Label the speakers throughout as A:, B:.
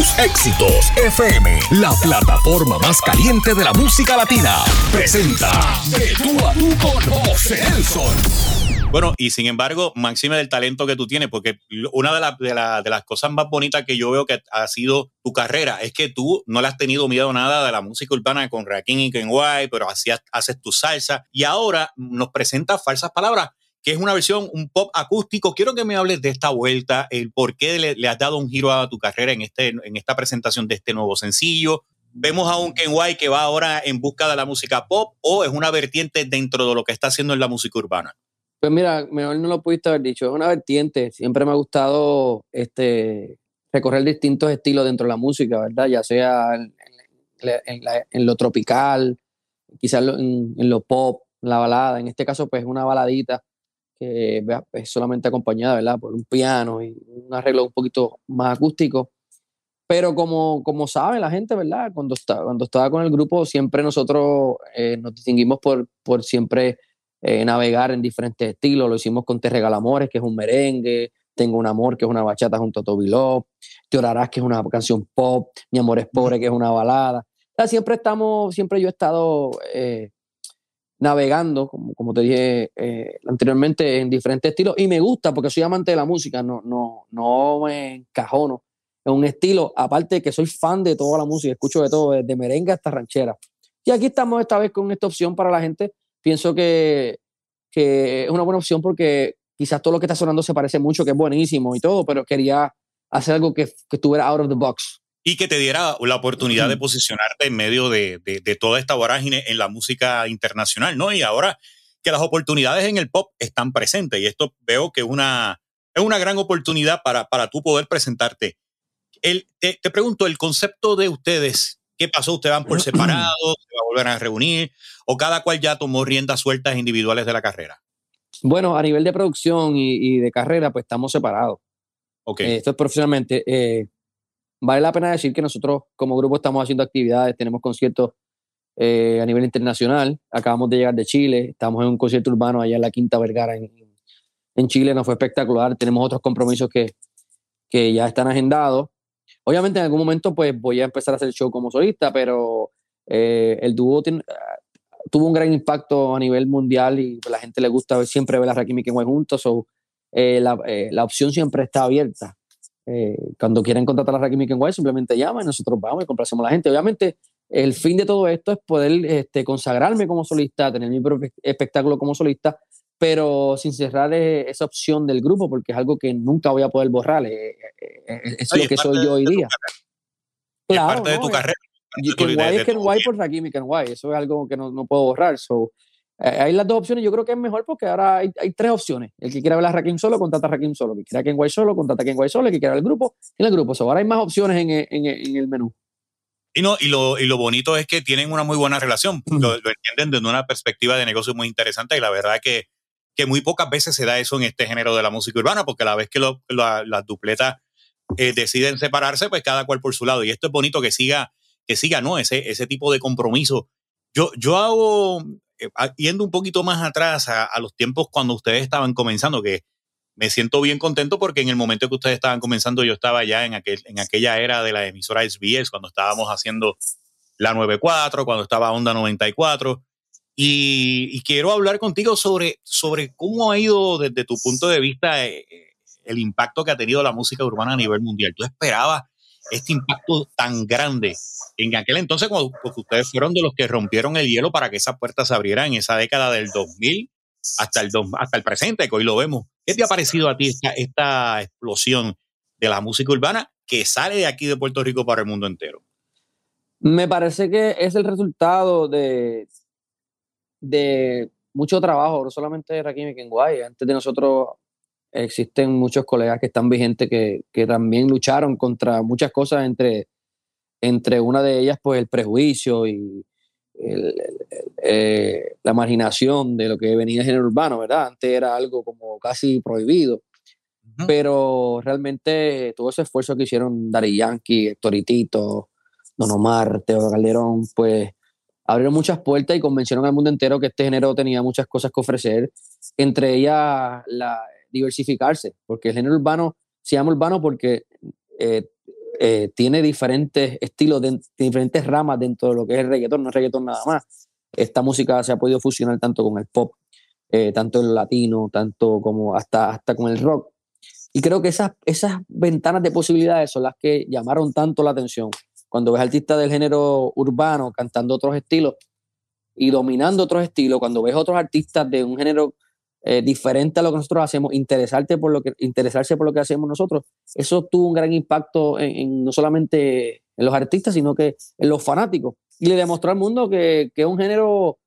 A: Tus éxitos. FM, la plataforma más caliente de la música latina, presenta De tú a tú con José Nelson.
B: Bueno, y sin embargo, máxima del talento que tú tienes, porque una de, de, de, las cosas más bonitas que yo veo que ha sido tu carrera es que tú no le has tenido miedo nada de la música urbana con Rakim y Kenway, pero hacías, haces tu salsa. Y ahora nos presentas falsas palabras que es una versión, un pop acústico. Quiero que me hables de esta vuelta, el por qué le, has dado un giro a tu carrera en, este, en esta presentación de este nuevo sencillo. Vemos a un Ken White que va ahora en busca de la música pop o es una vertiente dentro de lo que está haciendo en la música urbana.
C: Pues mira, mejor no lo pudiste haber dicho, es una vertiente. Siempre me ha gustado este, recorrer distintos estilos dentro de la música, ¿verdad? Ya sea en, lo tropical, quizás en, lo pop, la balada. En este caso, pues una baladita que es solamente acompañada, ¿verdad? Por un piano y un arreglo un poquito más acústico. Pero como, como sabe la gente, ¿verdad? Cuando, está, cuando estaba con el grupo, siempre nosotros eh, nos distinguimos por, por siempre eh, navegar en diferentes estilos. Lo hicimos con Te Regalamores, que es un merengue, Tengo un Amor, que es una bachata junto a Toby Love, Te Orarás, que es una canción pop, Mi Amor es Pobre, que es una balada. siempre estamos, siempre yo he estado eh, navegando, como, como te dije eh, anteriormente, en diferentes estilos. Y me gusta porque soy amante de la música, no, no, no me encajono en un estilo, aparte de que soy fan de toda la música, escucho de todo, desde merengue hasta ranchera. Y aquí estamos esta vez con esta opción para la gente. Pienso que, que es una buena opción porque quizás todo lo que está sonando se parece mucho, que es buenísimo y todo, pero quería hacer algo que, que estuviera out of the box
B: y que te diera la oportunidad de posicionarte en medio de, de, toda esta vorágine en la música internacional, ¿no? Y ahora que las oportunidades en el pop están presentes y esto veo que una, es una gran oportunidad para, para tú poder presentarte. El, te, te, pregunto, el concepto de ustedes, ¿qué pasó? ¿Ustedes van por separado? ¿Se va a volver a reunir? ¿O cada cual ya tomó riendas sueltas individuales de la carrera?
C: Bueno, a nivel de producción y, y de carrera, pues estamos separados.
B: Okay.
C: Eh, esto es profesionalmente. Eh, vale la pena decir que nosotros como grupo estamos haciendo actividades, tenemos conciertos eh, a nivel internacional. Acabamos de llegar de Chile, estamos en un concierto urbano allá en la Quinta Vergara en, en Chile, nos fue espectacular. Tenemos otros compromisos que, que ya están agendados. Obviamente en algún momento pues voy a empezar a hacer show como solista, pero eh, el dúo tuvo un gran impacto a nivel mundial y la gente le gusta siempre ver a Rakim y Kenway juntos. So, eh, la, la opción siempre está abierta. Eh, cuando quieren contratar a Rakim Kenway, simplemente llaman y nosotros vamos y complacemos a la gente. Obviamente, el fin de todo esto es poder este, consagrarme como solista, tener mi propio espectáculo como solista, pero sin cerrar eh, esa opción del grupo, porque es algo que nunca voy a poder borrar. Eh, es lo que soy yo hoy día.
B: Claro, es parte de tu carrera.
C: Kenway es Kenway por Rakim y Kenway. Eso es algo que no, no puedo borrar. So, hay las dos opciones. Yo creo que es mejor porque ahora hay, hay tres opciones. El que quiera ver a Rakim solo, contrata a Rakim solo. El que quiera a Kenway solo, contrata a Kenway solo. El que quiera el grupo, en el grupo. ahora hay más opciones en, en, en, el menú.
B: Y, no, y, lo, y lo bonito es que tienen una muy buena relación. Lo, entienden desde una perspectiva de negocio muy interesante. Y la verdad es que, que muy pocas veces se da eso en este género de la música urbana, porque a la vez que lo, las dupletas eh, deciden separarse, pues cada cual por su lado. Y esto es bonito que siga, que siga ¿no? ese, ese tipo de compromiso. Yo, yo hago eh, yendo un poquito más atrás a, los tiempos cuando ustedes estaban comenzando, que me siento bien contento porque en el momento que ustedes estaban comenzando yo estaba ya en, aquel, en aquella era de la emisora SBS, cuando estábamos haciendo la 94, cuando estaba Onda 94. Y, y quiero hablar contigo sobre, sobre cómo ha ido desde tu punto de vista eh, eh, el impacto que ha tenido la música urbana a nivel mundial. ¿Tú esperabas este impacto tan grande en aquel entonces, cuando ustedes fueron de los que rompieron el hielo para que esa puerta se abriera en esa década del 2000 hasta el, hasta el presente, que hoy lo vemos. ¿Qué te ha parecido a ti esta, esta explosión de la música urbana que sale de aquí de Puerto Rico para el mundo entero?
C: Me parece que es el resultado de, de mucho trabajo, no solamente de Rakim y Kenway. Antes de nosotros existen muchos colegas que están vigentes que, que también lucharon contra muchas cosas, entre, entre una de ellas, pues el prejuicio y eh, la marginación de lo que venía el género urbano, ¿verdad? Antes era algo como casi prohibido. Pero realmente todo ese esfuerzo que hicieron Dari Yankee, Hectoritito, Don Omar, Teo Calderón, pues abrieron muchas puertas y convencieron al mundo entero que este género tenía muchas cosas que ofrecer, entre ellas la, diversificarse, porque el género urbano se llama urbano porque eh, eh, tiene diferentes estilos, de, diferentes ramas dentro de lo que es el reggaetón, no es reggaetón nada más. Esta música se ha podido fusionar tanto con el pop, eh, tanto el latino, tanto como hasta, hasta con el rock. Y creo que esas, esas ventanas de posibilidades son las que llamaron tanto la atención. Cuando ves artistas del género urbano cantando otros estilos y dominando otros estilos, cuando ves otros artistas de un género eh, diferente a lo que nosotros hacemos, interesarte por lo que, interesarse por lo que hacemos nosotros, eso tuvo un gran impacto en, no solamente en los artistas, sino que en los fanáticos. Y le demostró al mundo que, que es un género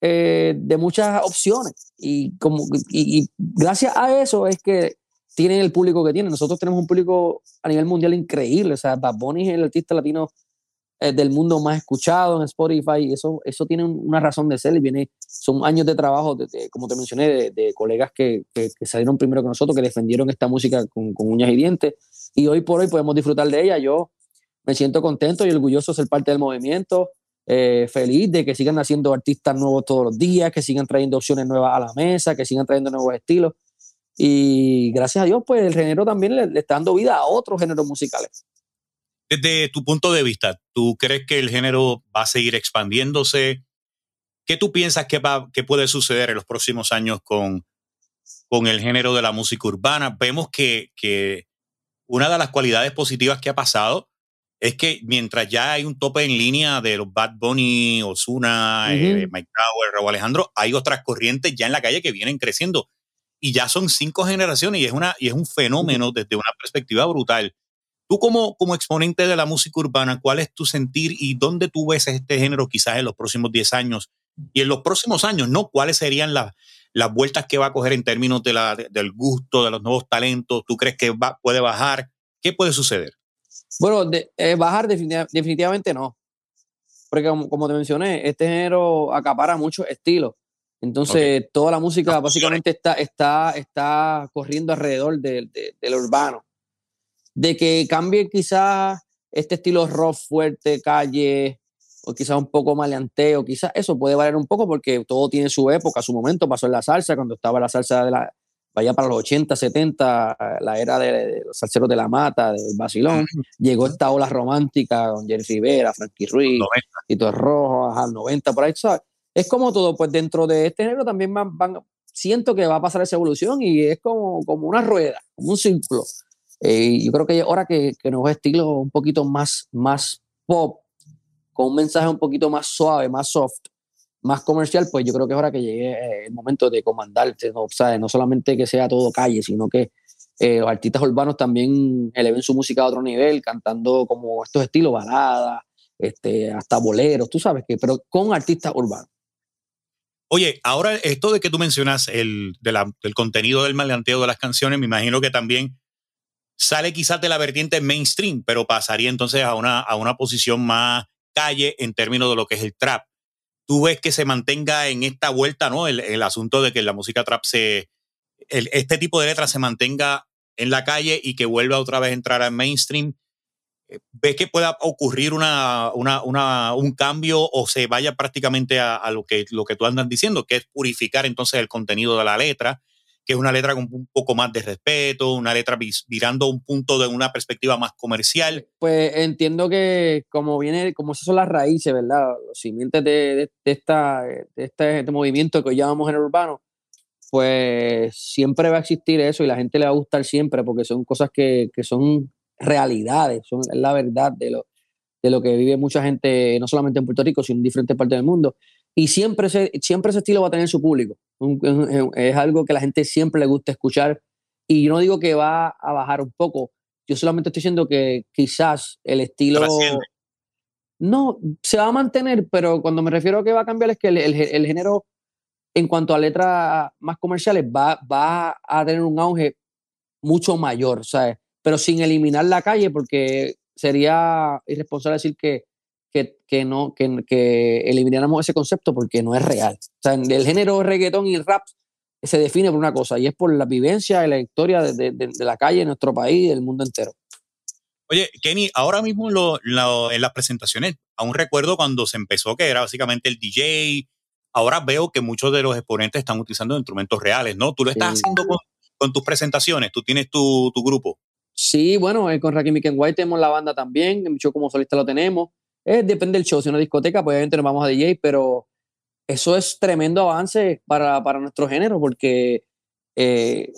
C: eh, de muchas opciones. Y, como, y, gracias a eso es que tienen el público que tienen. Nosotros tenemos un público a nivel mundial increíble. O sea, Bad Bunny es el artista latino eh, del mundo más escuchado en Spotify. Eso, eso tiene una razón de ser. Y viene, son años de trabajo, de, como te mencioné, de, colegas que, que, salieron primero que nosotros, que defendieron esta música con, uñas y dientes. Y hoy por hoy podemos disfrutar de ella. Yo me siento contento y orgulloso de ser parte del movimiento. Eh, feliz de que sigan haciendo artistas nuevos todos los días, que sigan trayendo opciones nuevas a la mesa, que sigan trayendo nuevos estilos. Y gracias a Dios, pues el género también le, está dando vida a otros géneros musicales.
B: Desde tu punto de vista, ¿tú crees que el género va a seguir expandiéndose? ¿Qué tú piensas que, va, que puede suceder en los próximos años con, con el género de la música urbana? Vemos que, que una de las cualidades positivas que ha pasado es que mientras ya hay un tope en línea de los Bad Bunny, Ozuna, eh, Mike Tower, Raúl Alejandro, hay otras corrientes ya en la calle que vienen creciendo. Y ya son cinco generaciones y es, una, y es un fenómeno desde una perspectiva brutal. Tú como, como exponente de la música urbana, ¿cuál es tu sentir y dónde tú ves este género quizás en los próximos 10 años? Y en los próximos años, ¿no? ¿Cuáles serían las, las vueltas que va a coger en términos de la, del gusto, de los nuevos talentos? ¿Tú crees que va, puede bajar? ¿Qué puede suceder?
C: Bueno, de, eh, bajar definitivamente no. Porque como, te mencioné, este género acapara muchos estilos. Entonces, toda la música básicamente está, está, está corriendo alrededor del urbano. De que cambie quizás este estilo rock fuerte, calle, o quizás un poco maleanteo, quizás eso puede variar un poco porque todo tiene su época, su momento. Pasó en la salsa, cuando estaba la salsa de la, vaya para los 80, 70, la era de, los salseros de la mata, del Basilón, llegó esta ola romántica con Jerry Rivera, Frankie Ruiz, Tito Rojo, al 90, por ahí, ¿sabes? Es como todo, pues dentro de este género también van, siento que va a pasar esa evolución y es como, como una rueda, como un círculo. Eh, yo creo que es hora que, que nuevos estilos un poquito más, más pop, con un mensaje un poquito más suave, más soft, más comercial, pues yo creo que es hora que llegue eh, el momento de comandarte, ¿no? no solamente que sea todo calle, sino que eh, los artistas urbanos también eleven su música a otro nivel, cantando como estos estilos, baladas, este, hasta boleros, tú sabes que, pero con artistas urbanos.
B: Oye, ahora esto de que tú mencionas el, del contenido del maleanteo de las canciones, me imagino que también sale quizás de la vertiente mainstream, pero pasaría entonces a una, a una posición más calle en términos de lo que es el trap tú ves que se mantenga en esta vuelta, ¿no? El, asunto de que la música trap se, este tipo de letras se mantenga en la calle y que vuelva otra vez a entrar al mainstream. Eh, ¿Ves que pueda ocurrir una, un cambio o se vaya prácticamente a, a, lo, que, lo que tú andas diciendo, que es purificar entonces el contenido de la letra que es una letra con un poco más de respeto, una letra virando un punto de una perspectiva más comercial.
C: Pues entiendo que como viene, como esas son las raíces, ¿verdad? Los simientes de, esta, de este, este, movimiento que hoy llamamos género urbano, pues siempre va a existir eso y la gente le va a gustar siempre porque son cosas que, que son realidades, son la verdad de lo, de lo que vive mucha gente, no solamente en Puerto Rico, sino en diferentes partes del mundo. Y siempre ese, siempre ese estilo va a tener su público. Es algo que la gente siempre le gusta escuchar. Y yo no digo que va a bajar un poco. Yo solamente estoy diciendo que quizás el estilo... No, se va a mantener, pero cuando me refiero a que va a cambiar es que el, el, género, en cuanto a letras más comerciales, va, va a tener un auge mucho mayor, ¿sabes? Pero sin eliminar la calle, porque sería irresponsable decir que que, no, que, que, elimináramos ese concepto porque no es real. O sea, el género reggaetón y el rap se define por una cosa y es por la vivencia y la historia de, de, la calle en nuestro país y del mundo entero.
B: Oye, Kenny, ahora mismo lo, en las presentaciones, aún recuerdo cuando se empezó que era básicamente el DJ. Ahora veo que muchos de los exponentes están utilizando instrumentos reales, ¿no? Tú lo estás haciendo con, con, tus presentaciones, tú tienes tu, tu grupo.
C: Sí, bueno, eh, con Rakim White tenemos la banda también, yo como solista lo tenemos. Eh, depende del show, si una discoteca, pues obviamente nos vamos a DJ, pero eso es tremendo avance para, para nuestro género, porque eh,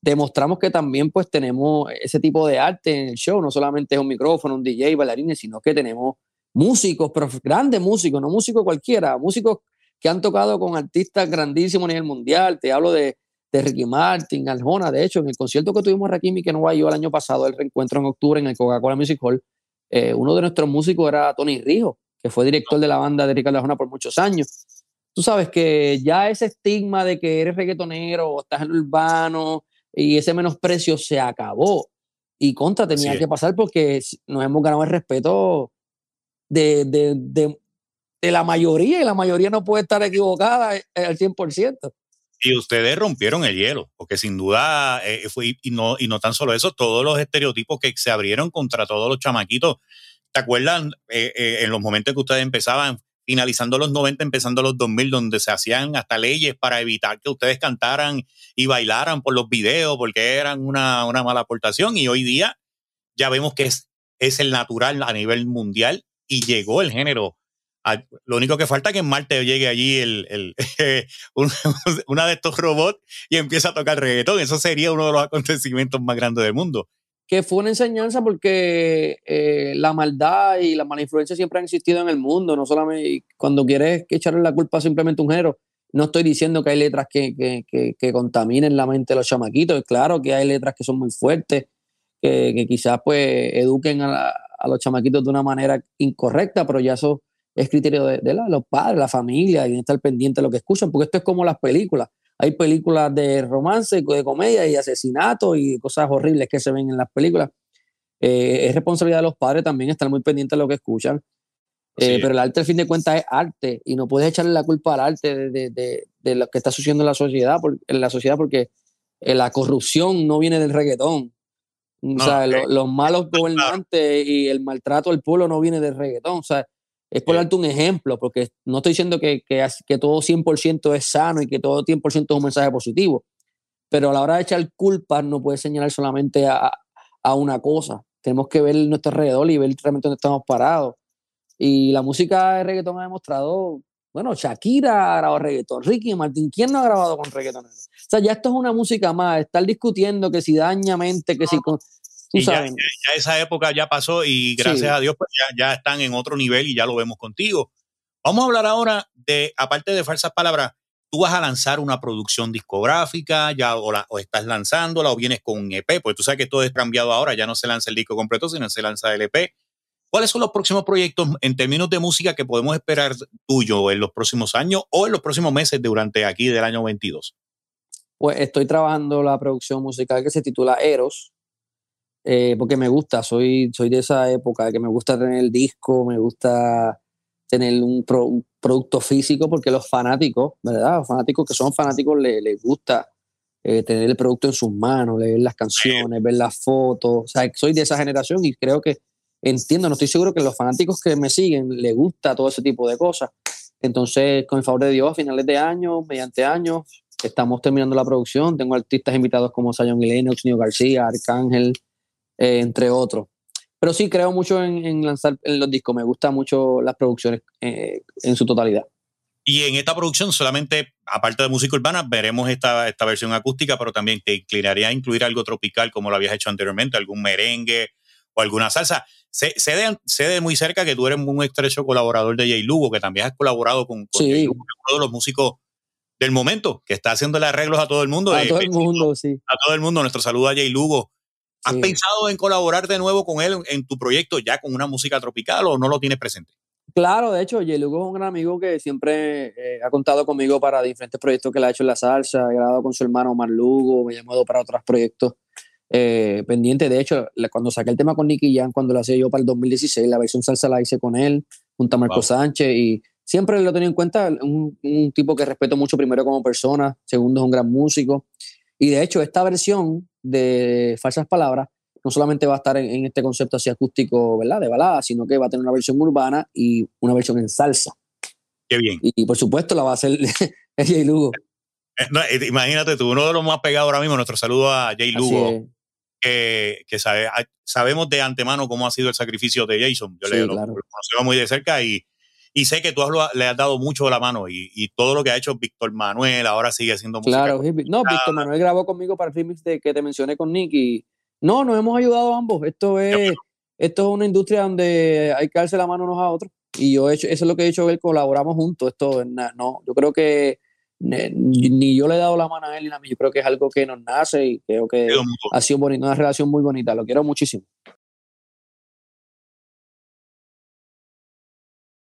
C: demostramos que también pues tenemos ese tipo de arte en el show, no solamente es un micrófono, un DJ, bailarines, sino que tenemos músicos, pero grandes músicos, no músicos cualquiera, músicos que han tocado con artistas grandísimos a nivel mundial, te hablo de, de Ricky Martin, Aljona, de hecho, en el concierto que tuvimos Rakim y que no yo el año pasado, el reencuentro en octubre en el Coca-Cola Music Hall, eh, uno de nuestros músicos era Tony Rijo, que fue director de la banda de Ricardo Aljona por muchos años. Tú sabes que ya ese estigma de que eres reggaetonero o estás en el urbano, y ese menosprecio se acabó. Y contra tenía que pasar porque nos hemos ganado el respeto de, de, de, la mayoría y la mayoría no puede estar equivocada eh, al 100%.
B: Y ustedes rompieron el hielo, porque sin duda, eh, fue, y, no, y no tan solo eso, todos los estereotipos que se abrieron contra todos los chamaquitos. ¿Te acuerdan eh, en los momentos que ustedes empezaban? finalizando los 90, empezando los 2000, donde se hacían hasta leyes para evitar que ustedes cantaran y bailaran por los videos, porque eran una, una mala aportación. Y hoy día ya vemos que es, es el natural a nivel mundial y llegó el género. Lo único que falta es que en Marte llegue allí el, el una de estos robots y empiece a tocar reggaetón. Eso sería uno de los acontecimientos más grandes del mundo
C: que fue una enseñanza porque eh, la maldad y la mala influencia siempre han existido en el mundo, no solamente cuando quieres echarle la culpa simplemente a un género. No estoy diciendo que hay letras que, que, que, contaminen la mente de los chamaquitos, claro que hay letras que son muy fuertes, que, quizás pues eduquen a, a, los chamaquitos de una manera incorrecta, pero ya eso es criterio de, de los padres, la familia, y estar pendiente de lo que escuchan, porque esto es como las películas hay películas de romance, de comedia y asesinato y cosas horribles que se ven en las películas. Eh, es responsabilidad de los padres también estar muy pendientes de lo que escuchan. Eh, pero el arte, al fin de cuentas, es arte y no puedes echarle la culpa al arte de, lo que está sucediendo en la sociedad, en la sociedad porque eh, la corrupción no viene del reggaetón. o sea, los malos gobernantes y el maltrato al pueblo no viene del reggaetón. O sea, es por darte un ejemplo, porque no estoy diciendo que, que, que todo 100% es sano y que todo 100% es un mensaje positivo, pero a la hora de echar culpas no puedes señalar solamente a, a una cosa. Tenemos que ver nuestro alrededor y ver realmente dónde estamos parados. Y la música de reggaetón ha demostrado, bueno, Shakira ha grabado reggaetón, Ricky Martin, ¿quién no ha grabado con reggaetón? O sea, ya esto es una música más, estar discutiendo que si daña mente, que si
B: ya, esa época ya pasó y gracias a Dios pues ya, están en otro nivel y ya lo vemos contigo. Vamos a hablar ahora de, aparte de falsas palabras, tú vas a lanzar una producción discográfica, ya o, la, o estás lanzándola o vienes con un EP, porque tú sabes que todo es cambiado ahora, ya no se lanza el disco completo, sino se lanza el EP. ¿Cuáles son los próximos proyectos en términos de música que podemos esperar tuyo en los próximos años o en los próximos meses durante aquí del año 22?
C: Pues estoy trabajando la producción musical que se titula Eros, eh, porque me gusta, soy, soy de esa época que me gusta tener el disco, me gusta tener un, producto físico, porque los fanáticos, ¿verdad? Los fanáticos que son fanáticos les, gusta eh, tener el producto en sus manos, leer las canciones, ver las fotos. O sea, soy de esa generación y creo que entiendo, no estoy seguro que los fanáticos que me siguen les gusta todo ese tipo de cosas. Entonces, con el favor de Dios, a finales de año, mediante años, estamos terminando la producción. Tengo artistas invitados como Sayon y Lennox, García, Arcángel, eh, entre otros. Pero sí creo mucho en, lanzar los discos, me gustan mucho las producciones eh, en su totalidad.
B: Y en esta producción solamente, aparte de música urbana, veremos esta, esta versión acústica, pero también te inclinaría a incluir algo tropical como lo habías hecho anteriormente, algún merengue o alguna salsa. Sé, de, muy cerca que tú eres un estrecho colaborador de Jay Lugo, que también has colaborado con, con uno de los músicos del momento, que está haciéndole arreglos a todo el mundo.
C: A todo el mundo, sí.
B: A todo el mundo. Nuestro saludo a Jay Lugo, ¿Has pensado en colaborar de nuevo con él en tu proyecto ya con una música tropical o no lo tienes presente?
C: Claro, de hecho, Yelugo es un gran amigo que siempre eh, ha contado conmigo para diferentes proyectos que le ha hecho en la salsa, ha grabado con su hermano Omar Lugo, me ha llamado para otros proyectos eh, pendientes. De hecho, cuando saqué el tema con Nicky Jan, cuando lo hacía yo para el 2016, la versión salsa la hice con él, junto a Marco Sánchez, y siempre lo tenía en cuenta, un, un tipo que respeto mucho primero como persona, segundo es un gran músico. Y de hecho, esta versión de Falsas Palabras no solamente va a estar en, este concepto así acústico, ¿verdad? De balada, sino que va a tener una versión urbana y una versión en salsa.
B: Qué bien.
C: Y, por supuesto la va a hacer Jay Lugo.
B: Eh, eh, imagínate tú, uno de los más pegados ahora mismo, nuestro saludo a Jay Lugo. que, sabe, sabemos de antemano cómo ha sido el sacrificio de Jason. Yo le lo, conozco muy de cerca y, y sé que tú le has dado mucho la mano y, todo lo que ha hecho Víctor Manuel ahora sigue siendo
C: música. Claro, no, Víctor Manuel grabó conmigo para el remix de, que te mencioné con Nick y no, nos hemos ayudado ambos. Esto es, esto es una industria donde hay que darse la mano unos a otros y yo he hecho, eso es lo que he dicho él, colaboramos juntos. Esto no, yo creo que ni yo le he dado la mano a él ni a mí. Yo creo que es algo que nos nace y creo que ha sido bonito, una relación muy bonita. Lo quiero muchísimo.